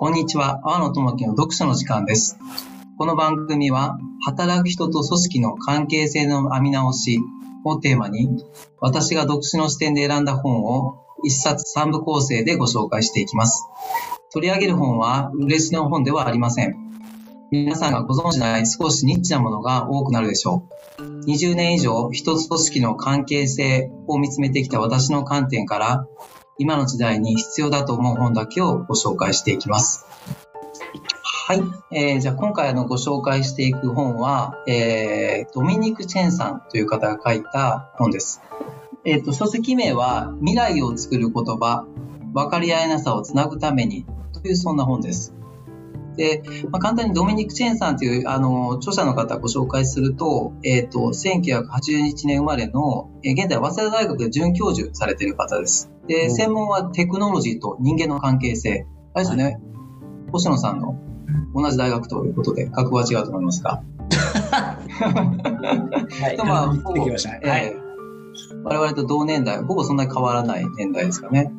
こんにちは、阿野智樹の読書の時間です。この番組は、働く人と組織の関係性の編み直しをテーマに、私が読書の視点で選んだ本を一冊三部構成でご紹介していきます。取り上げる本は、嬉しの本ではありません。皆さんがご存知ない少しニッチなものが多くなるでしょう。20年以上、一つ組織の関係性を見つめてきた私の観点から、今の時代に必要だと思う本だけをご紹介していきます。はい。えー、じゃあ今回のご紹介していく本は、えー、ドミニク・チェンさんという方が書いた本です。えっ、と、書籍名は、未来を作る言葉、分かり合えなさをつなぐために、というそんな本です。で、まあ、簡単にドミニク・チェンさんという、あの、著者の方をご紹介すると、えっ、と、1981年生まれの、えー現在、早稲田大学で准教授されている方です。で、うん専門はテクノロジーと人間の関係性。あれですね、星野さんの同じ大学ということで、格は違うと思いますが。はい、とまあ言ってきましたね。はい。えー我々と同年代、ほぼそんなに変わらない年代ですかね。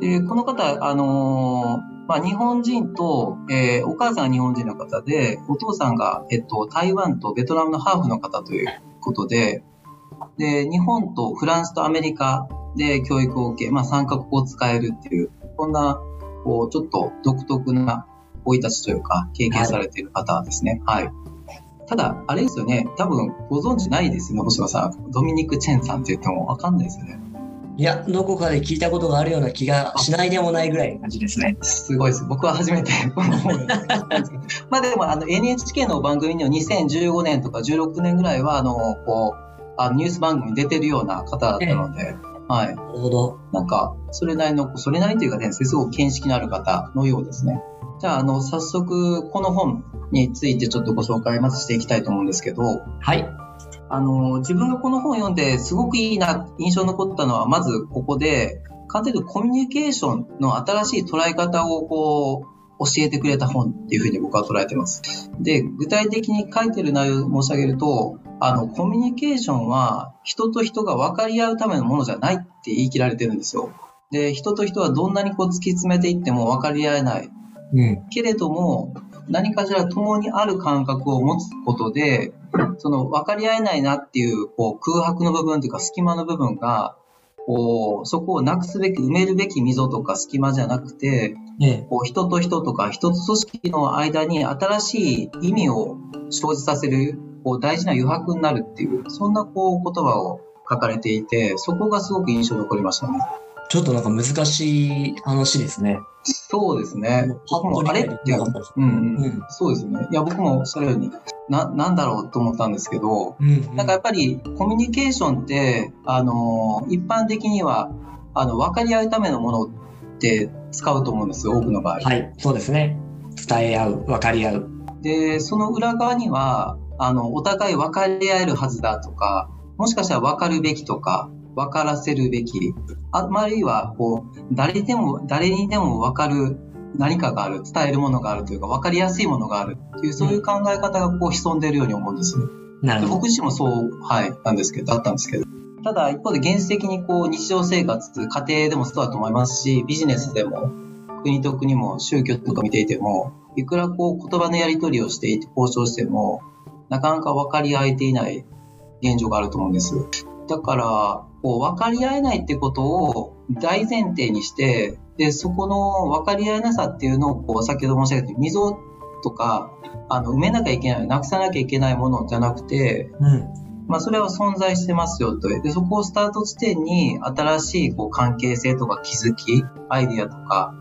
で、この方、あのーまあ、日本人と、えーお母さんが日本人の方で、お父さんが、えっと、台湾とベトナムのハーフの方ということで、で、日本とフランスとアメリカで教育を受け、まあ、三カ国を使えるっていう、こんな、こう、ちょっと独特な生い立ちというか、経験されている方ですね。はい。ただ、あれですよね、多分ご存知ないですよね、星野さん。ドミニク・チェンさんって言ってもわかんないですよね。いや、どこかで聞いたことがあるような気がしないでもないぐらいの感じですね。すごいです。僕は初めて まあでもあの NHK の番組には2015年とか16年ぐらいはあのこうあのニュース番組に出てるような方だったので、はい。なるほど。なんかそれなりのそれなりというかねすごく見識のある方のようですね。じゃああの早速この本についてちょっとご紹介まずしていきたいと思うんですけど、はい。あの、自分がこの本を読んですごくいいな、印象に残ったのは、まずここで、簡単にコミュニケーションの新しい捉え方をこう、教えてくれた本っていうふうに僕は捉えてます。で、具体的に書いてる内容を申し上げると、あの、コミュニケーションは人と人が分かり合うためのものじゃないって言い切られてるんですよ。で、人と人はどんなにこう突き詰めていっても分かり合えない。うん。けれども、何かしら共にある感覚を持つことで、その分かり合えないなっていうこう空白の部分というか隙間の部分が、こうそこをなくすべき、埋めるべき溝とか隙間じゃなくて、えこう人と人とか人と組織の間に新しい意味を生じさせるこう大事な余白になるっていう、そんなこう言葉を書かれていて、そこがすごく印象に残りましたね。ちょっとなんか難しい話ですね。そうですね。あれっていうんうんうんそうですよね。いや、僕もそれように、な、なんだろうと思ったんですけど、うん。なんかやっぱりコミュニケーションって、あの、一般的には、あの、分かり合うためのものって使うと思うんですよ、多くの場合。はい、そうですね。伝え合う、分かり合う。で、その裏側には、あの、お互い分かり合えるはずだとか、もしかしたら分かるべきとか、分からせるべき、ああるいは、こう、誰でも、誰にでも分かる何かがある、伝えるものがあるというか、分かりやすいものがあるっていう、そういう考え方がこう潜んでいるように思うんですなるほど。僕自身もそう、はい、なんですけど、だったんですけど。ただ、一方で現実的にこう、日常生活、家庭でもそうだと思いますし、ビジネスでも、国と国も宗教とか見ていても、いくらこう、言葉のやり取りをしていて交渉しても、なかなか分かり合えていない現状があると思うんです。だから、こう、分かり合えないってことを大前提にして、で、そこの分かり合えなさっていうのを、こう、先ほど申し上げた溝とか、あの、埋めなきゃいけない、なくさなきゃいけないものじゃなくて、うん。まあ、それは存在してますよと。で、そこをスタート地点に新しいこう関係性とか気づき、アイディアとか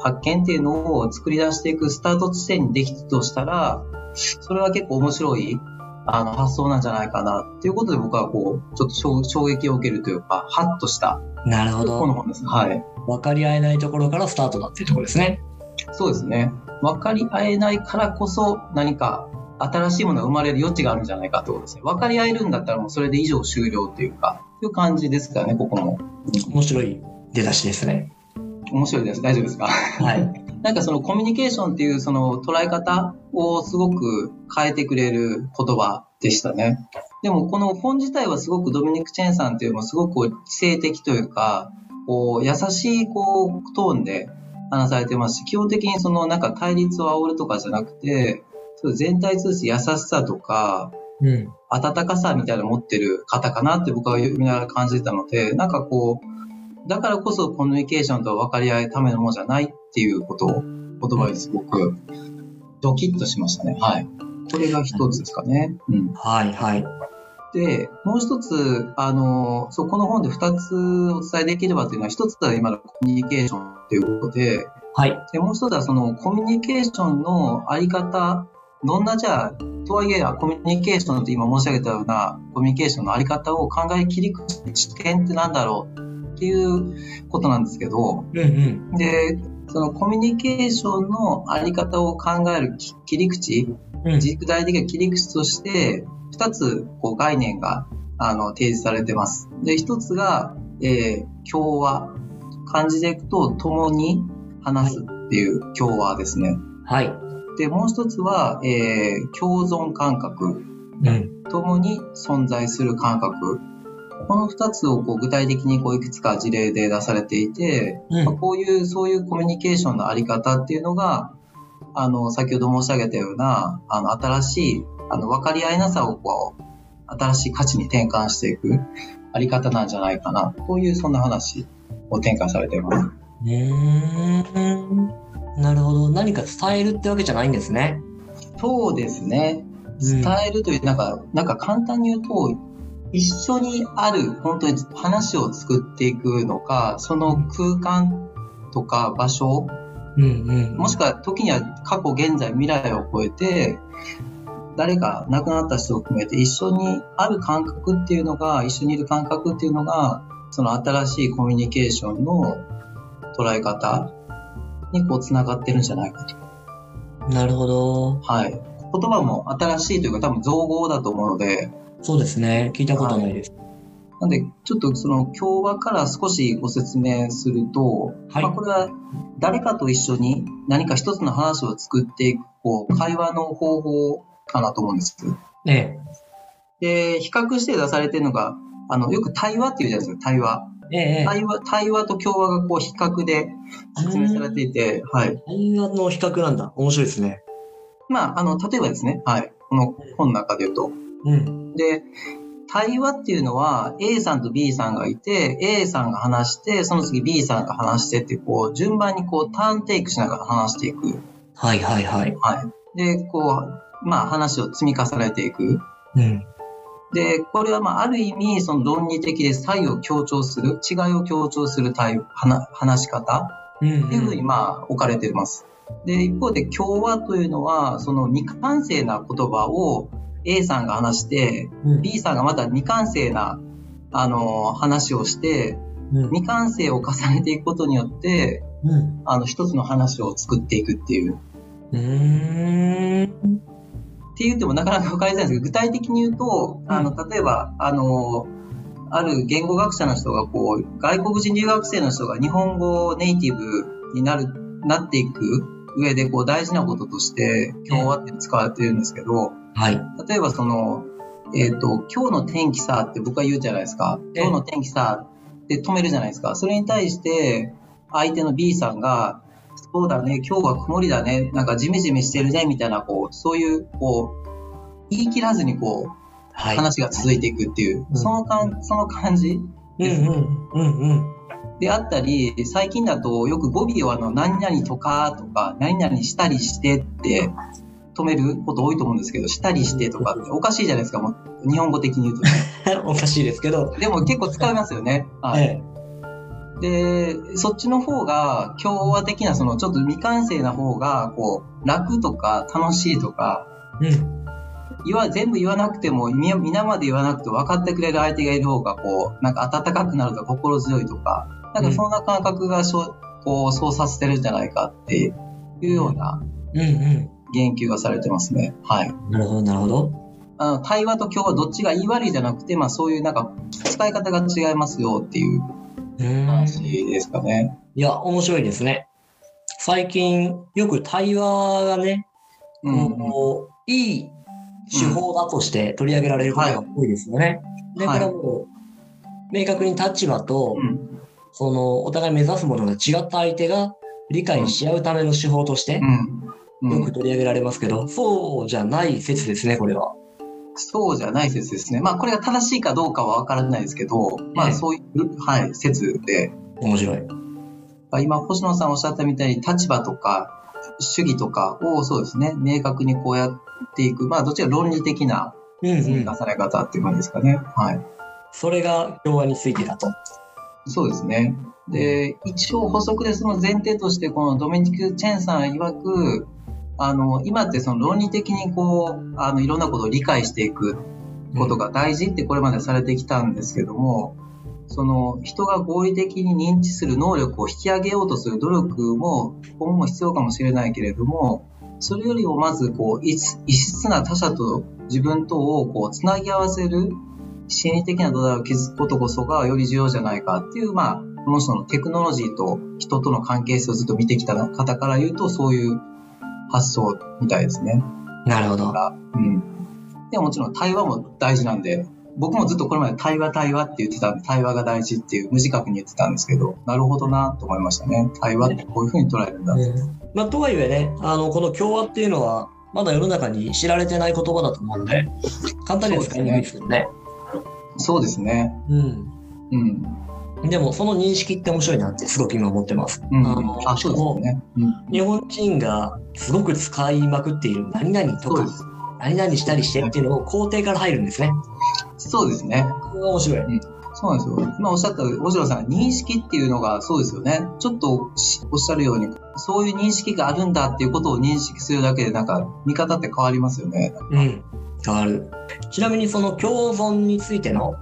発見っていうのを作り出していくスタート地点にできたとしたら、それは結構面白いあの発想なんじゃないかなっていうことで僕はこう、ちょっと衝衝撃を受けるというか、ハッとしたなるほど。この本です。はい。分かり合えないところからスタートだっていうところですね。そうですね。分かり合えないからこそ何か新しいものが生まれる余地があるんじゃないかってことですね。分かり合えるんだったらもうそれで以上終了っていうか、いう感じですからね、ここも。面白い出だしですね。面白いです。大丈夫ですか？はい。なんかそのコミュニケーションっていうその捉え方をすごく変えてくれる言葉でしたね。でもこの本自体はすごくドミニク・チェンさんっていうのもすごく知性的というか、こう優しいこうトーンで話されてますし、基本的にそのなんか対立を煽るとかじゃなくて、全体通して優しさとか、うん。温かさみたいなの持ってる方かなって僕は見ながら感じてたので、なんかこう、だからこそコミュニケーションと分かり合うためのものじゃないっていうことを言葉にすごくドキッとしましたね。はい。これが一つですかね。うん。はいはい。で、もう一つ、あの、そう、この本で二つお伝えできればというのは、一つは今のコミュニケーションということで、はい。で、もう一つはそのコミュニケーションのあり方、どんなじゃあ、とはいえコミュニケーションと今申し上げたようなコミュニケーションのあり方を考え切り口視点ってなんだろうっていうことなんですけど、うんうん。で、そのコミュニケーションのあり方を考えるき切り口、うん。具体的な切り口として、二つこう概念があの提示されてます。で、一つが、えー共和。漢字でいくと、共に話すっていう共和ですね。はい。で、もう一つは、えー共存感覚。うん。共に存在する感覚。この二つをこう具体的にこういくつか事例で出されていて、まあうん。こういう、そういうコミュニケーションのあり方っていうのが、あの、先ほど申し上げたような、あの、新しい、あの、分かり合いなさをこう、新しい価値に転換していくあり方なんじゃないかな、こういうそんな話を展開されています。なるほど。何か伝えるってわけじゃないんですね。そうですね。伝えるという、なんか、なんか簡単に言うと、一緒にある、本当に話を作っていくのか、その空間とか場所、うんうん。もしくは時には過去、現在、未来を超えて、誰か亡くなった人を含めて一緒にある感覚っていうのが、一緒にいる感覚っていうのが、その新しいコミュニケーションの捉え方にこう繋がってるんじゃないかと。なるほど。はい。言葉も新しいというか多分造語だと思うので、そうですね。聞いたことないです。なんで、ちょっとその共和から少しご説明すると、はいまあ、これは誰かと一緒に何か一つの話を作っていく、こう、会話の方法かなと思うんです。えで、比較して出されてるのが、あの、よく対話っていうじゃないですか、対話。ええ。対話、対話と共和がこう比較で説明されていて、はい。対話の比較なんだ。面白いですね。まあ、あの、例えばですね、はい。この本の中で言うと。うん。で、対話っていうのは A さんと B さんがいて、A さんが話して、その次 B さんが話してって、こう、順番にこう、ターンテイクしながら話していく。はいはいはい。はい。で、こう、まあ、話を積み重ねていく。うん。で、これはまあ、ある意味、その論理的で差異を強調する、違いを強調する対話話し方うん、っていうふうにまあ、置かれています。で、一方で、共和というのは、その未完成な言葉を A さんが話して、うん。B さんがまた未完成な、あの、話をして、うん。未完成を重ねていくことによって、うん。あの、一つの話を作っていくっていう。うーん。って言ってもなかなか分かりづらいんですけど、具体的に言うと、あの、例えば、あの、ある言語学者の人が、こう、外国人留学生の人が日本語ネイティブになる、なっていく上で、こう、大事なこととして、今日はって使われてるんですけど、はい。例えばその、えっ、と、今日の天気さって僕は言うじゃないですか。ええ今日の天気さって止めるじゃないですか。それに対して、相手の B さんが、そうだね、今日は曇りだね、なんかジメジメしてるね、みたいな、こう、そういう、こう、言い切らずにこう、はい。話が続いていくっていう、うんそのかん、その感じ？うんうん。うんうん。であったり、最近だとよく語尾をあの、何々とかとか、何々したりしてって止めること多いと思うんですけど、したりしてとかっておかしいじゃないですか、もう日本語的に言うとね。おかしいですけど。でも結構使いますよね。はい。えで、そっちの方が、共和的な、その、ちょっと未完成な方が、こう、楽とか楽しいとか、え。うん。言わ、全部言わなくても、み皆まで言わなくて分かってくれる相手がいる方が、こう、なんか温かくなるとか心強いとか、なんかそんな感覚がしょ、こう、そうさせてるんじゃないかっていうようなうんう言及がされてますね。はい。ん。なるほど、なるほど。あの、対話と共和どっちが言い悪いじゃなくて、まあそういうなんか、使い方が違いますよっていう。話ですかね。いや、面白いですね。最近、よく対話がね、うん。こういい手法だとして取り上げられることが多いですよね。で、こはいれはもう、明確に立場と、うん。その、お互い目指すものが違った相手が、理解し合うための手法としてよく取り上げられますけど、そうじゃない説ですね、これは。そうじゃない説ですね。まあ、これが正しいかどうかは分からないですけど、まあ、ええそういう、はい、説で、面白い。まあ今、星野さんおっしゃったみたいに立場とか主義とかをそうですね、明確にこうやっていく、まあ、どちら論理的な積み重。ね方っていう感じですかね。はい。それが共和についてだと。そうですね。で、一応補足でその前提として、このドミニク・チェンさん曰く、あの、今ってその論理的にこう、あの、いろんなことを理解していくことが大事ってこれまでされてきたんですけども、その人が合理的に認知する能力を引き上げようとする努力も今後も必要かもしれないけれども、それよりもまずこう異質な他者と自分とをこうつなぎ合わせる心理的な土台を築くことこそがより重要じゃないかっていう、まあ、この人のテクノロジーと人との関係性をずっと見てきた方から言うとそういう発想みたいですね。なるほど。うん。でももちろん対話も大事なんで、僕もずっとこれまで対話対話って言ってたんで、対話が大事っていう無自覚に言ってたんですけど、なるほどなと思いましたね。対話ってこういうふうに捉えるんだ。まあ、とはいえね、あの、この共和っていうのは、まだ世の中に知られてない言葉だと思うんで、簡単には使いにくいですけどね。そうですね。うん。うん。でも、その認識って面白いなってすごく今思ってます。うん。あのあ、そうですね。うん。日本人がすごく使いまくっている何々とか。何々したりしてっていうのを肯定から入るんですね。そうですね。面白い。そうなんですよ。今おっしゃった、大城さん、認識っていうのがそうですよね。ちょっとしおっしゃるように、そういう認識があるんだっていうことを認識するだけで、なんか、見方って変わりますよね。うん。変わる。ちなみにその共存についての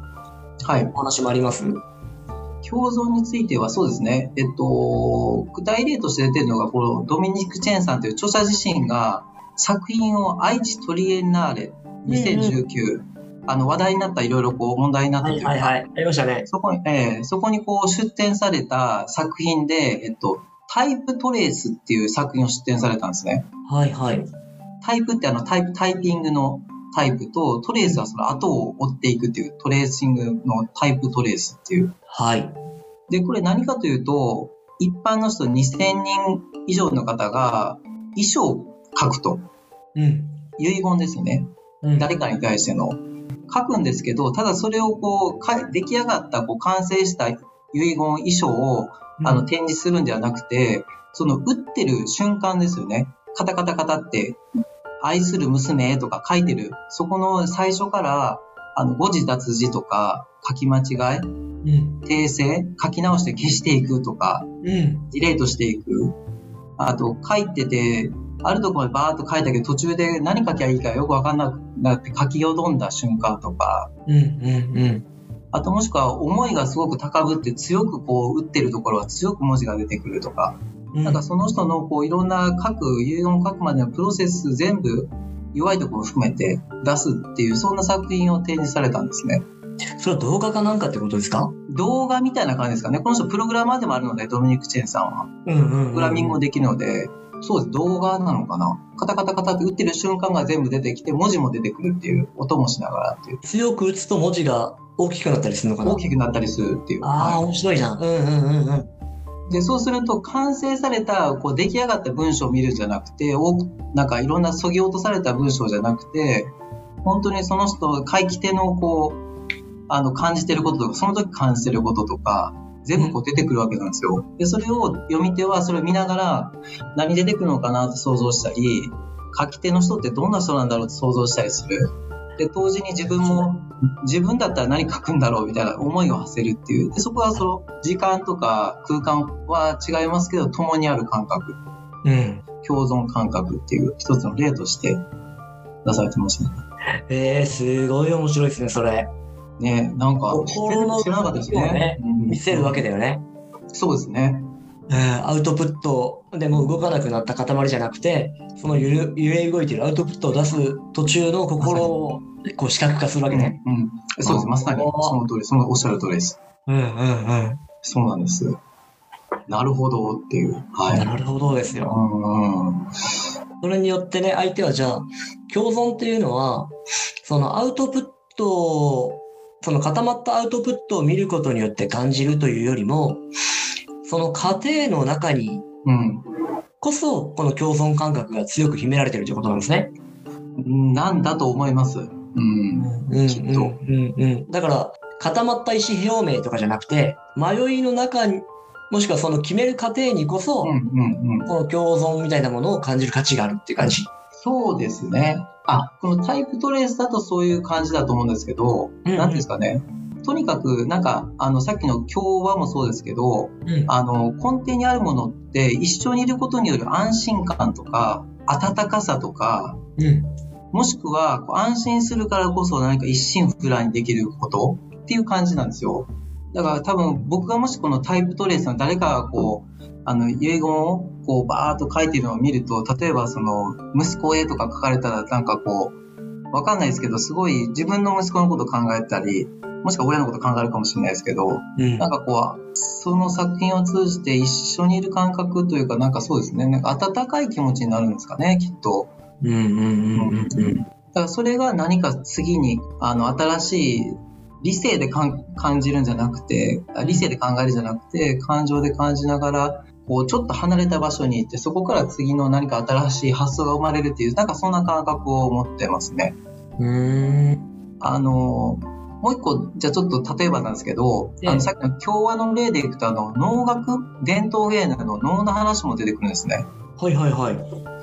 はい。お話もあります？共存についてはそうですね。えっと、具体例として出てるのが、このドミニク・チェンさんという著者自身が作品を愛知トリエンナーレ2019、あの話題になったいろいろこう問題になったというか、はいはいはい。ありましたね。そこに、えーそこにこう出展された作品で、えっと、タイプトレースっていう作品を出展されたんですね。はいはい。タイプってあのタイプ、タイピングのタイプと、トレースはその後を追っていくっていうトレーシングのタイプトレースっていう。はい。で、これ何かというと、一般の人2000人以上の方が遺書を書くと。うん。遺言ですね。うん、誰かに対しての。書くんですけど、ただそれをこう、か出来上がった、こう、完成した遺言、遺書を、あの、展示するんではなくて、その、打ってる瞬間ですよね。カタカタカタって、愛する娘とか書いてる。そこの最初から、あの、誤字脱字とか、書き間違い、うん。訂正、書き直して消していくとか、うん。ディレートしていく。あと、書いてて、あるところまでバーっと書いたけど、途中で何書きゃいいかよくわかんなくなって書きよどんだ瞬間とか、うん。うん。あともしくは思いがすごく高ぶって強くこう打ってるところは強く文字が出てくるとか、うん。なんかその人のこういろんな書く、遺言を書くまでのプロセス全部弱いところを含めて出すっていう、そんな作品を展示されたんですね。それは動画かなんかってことですか？動画みたいな感じですかね。この人プログラマーでもあるので、ドミニク・チェンさんは。うんうん、うん。プログラミングもできるので、そうです、動画なのかな？カタカタカタって打ってる瞬間が全部出てきて、文字も出てくるっていう、音もしながらっていう、強く打つと文字が大きくなったりするのかな大きくなったりするっていう。ああ、は面白いじゃん。うんうんうんうん。いで、そうすると、完成された、こう、出来上がった文章を見るんじゃなくて、多くなんかいろんな削ぎ落とされた文章じゃなくて、本当にその人、書き手のこう、あの、感じてることとか、その時感じてることとか、全部こう出てくるわけなんですよ。で、それを読み手はそれを見ながら、何出てくるのかなって想像したり、書き手の人ってどんな人なんだろうって想像したりする。で、同時に自分も、自分だったら何書くんだろうみたいな思いを馳せるっていう。で、そこはその、時間とか空間は違いますけど、共にある感覚、うん。共存感覚っていう一つの例として出されてますね。えー、すごい面白いですね、それ。ねなんか、心の知らなかったですね見せるわけだよね。そうですね。うんアウトプットでもう動かなくなった塊じゃなくて、その揺れ動いてるアウトプットを出す途中の心をこう視覚化するわけね。うんうん。そうです。まさに、その通り、そのおっしゃる通りです。うんうんうん。そうなんです。なるほどっていう。はい。なるほどですよ。うんうん。それによってね、相手はじゃあ、共存っていうのは、そのアウトプットを、その固まったアウトプットを見ることによって感じるというよりも、その過程の中にうん。こそ、この共存感覚が強く秘められてるということなんですね。なんだと思います？うん。うん、きっとうん、うん、うん。だから、固まった意思表明とかじゃなくて、迷いの中に、もしくはその決める過程にこそ。この共存みたいなものを感じる価値があるっていう感じ。そうですね。あ、このタイプトレースだとそういう感じだと思うんですけど、うんうんですかね。とにかく、なんか、あの、さっきの共和もそうですけど、うん。あの、根底にあるものって、一緒にいることによる安心感とか、温かさとか、うん。もしくは、安心するからこそ何か一心不乱にできることっていう感じなんですよ。だから多分僕がもしこのタイプトレースの誰かがこう、あの、遺言をこうバーっと書いてるのを見ると、例えばその、息子へとか書かれたらなんかこう、わかんないですけど、すごい自分の息子のこと考えたり、もしくは親のこと考えるかもしれないですけど、うんなんかこう、その作品を通じて一緒にいる感覚というか、なんかそうですね、なんか温かい気持ちになるんですかね、きっと。うんうんうんうんうん。だからそれが何か次にあの新しい理性で感じるんじゃなくてあ理性で考えるんじゃなくて感情で感じながらこうちょっと離れた場所に行ってそこから次の何か新しい発想が生まれるっていうなんかそんな感覚を持ってますね。うーん。あのもう一個じゃあちょっと例えばなんですけど、ええあのさっきの共和の例でいくとあの能楽伝統芸能の能の話も出てくるんですね。はいはいはい。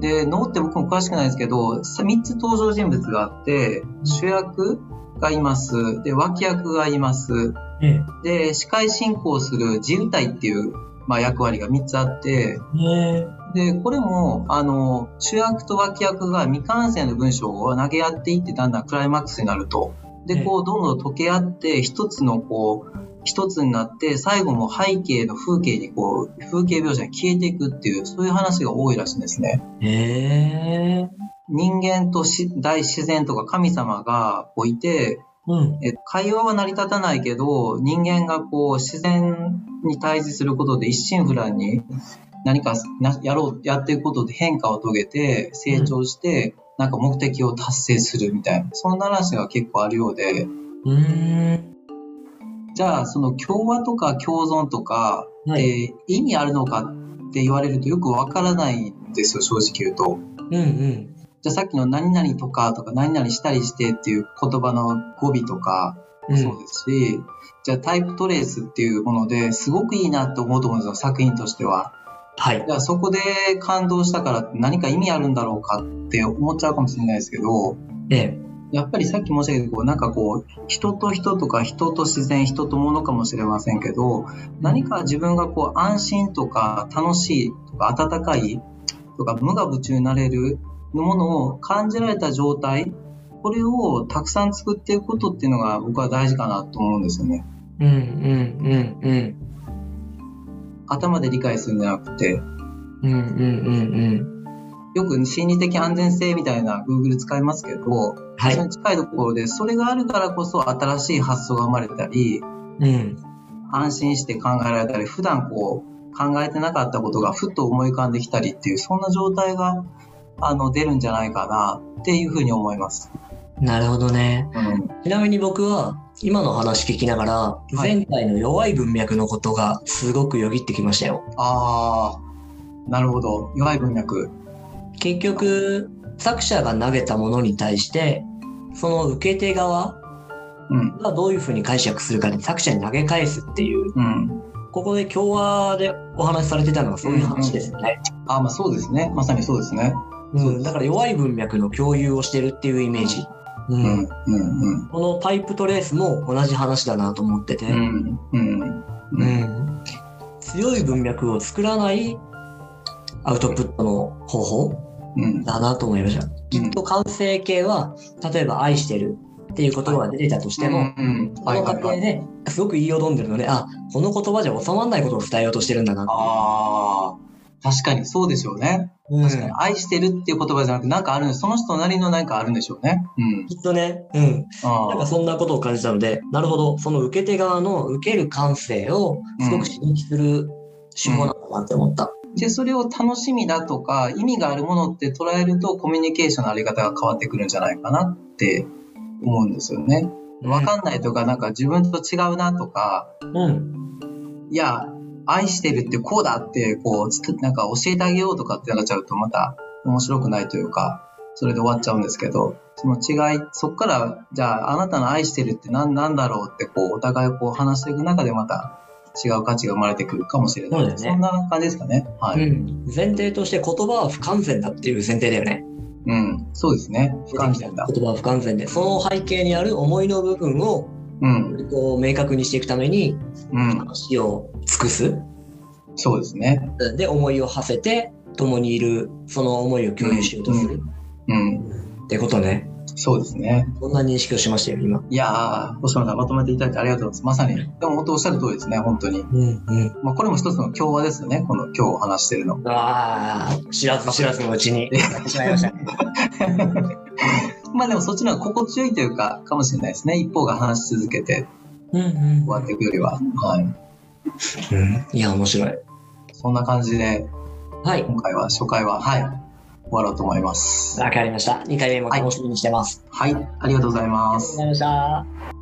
で、能って僕も詳しくないですけど、さ3つ登場人物があって、主役がいます。で、脇役がいます。えで、司会進行する自由体っていう、まあ、役割が3つあって、え。で、これも、あの、主役と脇役が未完成の文章を投げ合っていって、だんだんクライマックスになると。で、こう、どんどん溶け合って、一つの、こう、一つになって、最後も背景の風景に、こう、風景描写が消えていくっていう、そういう話が多いらしいんですね。へえ。人間とし大自然とか神様がこういて、うん。え会話は成り立たないけど、人間がこう自然に対峙することで一心不乱に何かなやろう、やっていくことで変化を遂げて成長して、なんか目的を達成するみたいな、そんな話が結構あるようで、うーん。じゃあその共和とか共存とかっはい。て意味あるのかって言われるとよくわからないんですよ、正直言うと。うんうん。じゃあさっきの何々とかとか何々したりしてっていう言葉の語尾とかうんそうですし、じゃあタイプトレースっていうものですごくいいなと思うと思うんですよ、作品としては。はい。じゃあそこで感動したから何か意味あるんだろうかって思っちゃうかもしれないですけど、ええ。やっぱりさっき申し上げたこうなんかこう人と人とか人と自然人と物かもしれませんけど何か自分がこう安心とか楽しいとか温かいとか無我夢中になれるものを感じられた状態これをたくさん作っていくことっていうのが僕は大事かなと思うんですよねうんうんうんうん。頭で理解するんじゃなくてうんうんうんよく心理的安全性みたいな Google 使いますけど、うん。はいそれ。に近いところでそれがあるからこそ新しい発想が生まれたりうん。安心して考えられたり普段こう考えてなかったことがふっと思い浮かんできたりっていうそんな状態があの出るんじゃないかなっていうふうに思います。なるほどね。うん、ちなみに僕は今の話聞きながら、い前回の弱い文脈のことがすごくよぎってきましたよ。ああなるほど弱い文脈。結局、作者が投げたものに対して、その受け手側うんがどういうふうに解釈するかで作者に投げ返すっていう、うん、ここで共和でお話しされてたのはそういう話ですよね。あまあそうですねまさにそうですね。うん、だから弱い文脈の共有をしてるっていうイメージ。ううん。んうんこのタイプトレースも同じ話だなと思ってて、うんうんうん。うん。強い文脈を作らないアウトプットの方法うん。だなと思いました。きっと完成形は、例えば愛してるっていう言葉が出てたとしても、うんこの過程ですごく言いよどんでるので、あ、この言葉じゃ収まらないことを伝えようとしてるんだな。ああ確かにそうでしょうね。うん確かに愛してるっていう言葉じゃなくてなんかあるんですその人なりの何かあるんでしょうね。うん。きっとね、うん。あなんかそんなことを感じたので、なるほど、その受け手側の受ける感性をすごく刺激する手法なんだなって思った。で、それを楽しみだとか、意味があるものって捉えると、コミュニケーションのあり方が変わってくるんじゃないかなって思うんですよね。わかんないとか、なんか自分と違うなとか、うん。いや、愛してるってこうだって、こう、なんか教えてあげようとかってなっちゃうとまた面白くないというか、それで終わっちゃうんですけど、その違い、そっから、じゃああなたの愛してるって何なんだろうってこう、お互いこう話していく中でまた違う価値が生まれてくるかもしれない。そねそんな感じですかね。はい。うん。前提として言葉は不完全だっていう前提だよね。うん。そうですね。不完全だ。言葉は不完全で、その背景にある思いの部分をうん。こう明確にしていくためにうん。話を尽くす。そうですね。で、思いを馳せて、共にいる、その思いを共有しようとする。うん。ってことね。そうですね。そんな認識をしましたよ、今。いやー、星野さんまとめていただいてありがとうございます。まさに。でも本当おっしゃる通りですね、本当に。うんうん。まあこれも一つの共和ですよね、この今日話してるの。ああ、知らず知らずのうちに いましたね。まあでもそっちの方が心地よいというか、かもしれないですね。一方が話し続けてうんうん終わっていくよりは。はい。うん。いや、面白い。そんな感じで、はい。今回は、初回は、はい、終わろうと思います。わかりました。2回目も楽しみにしてます。はい、ありがとうございますありがとうご。ざいました。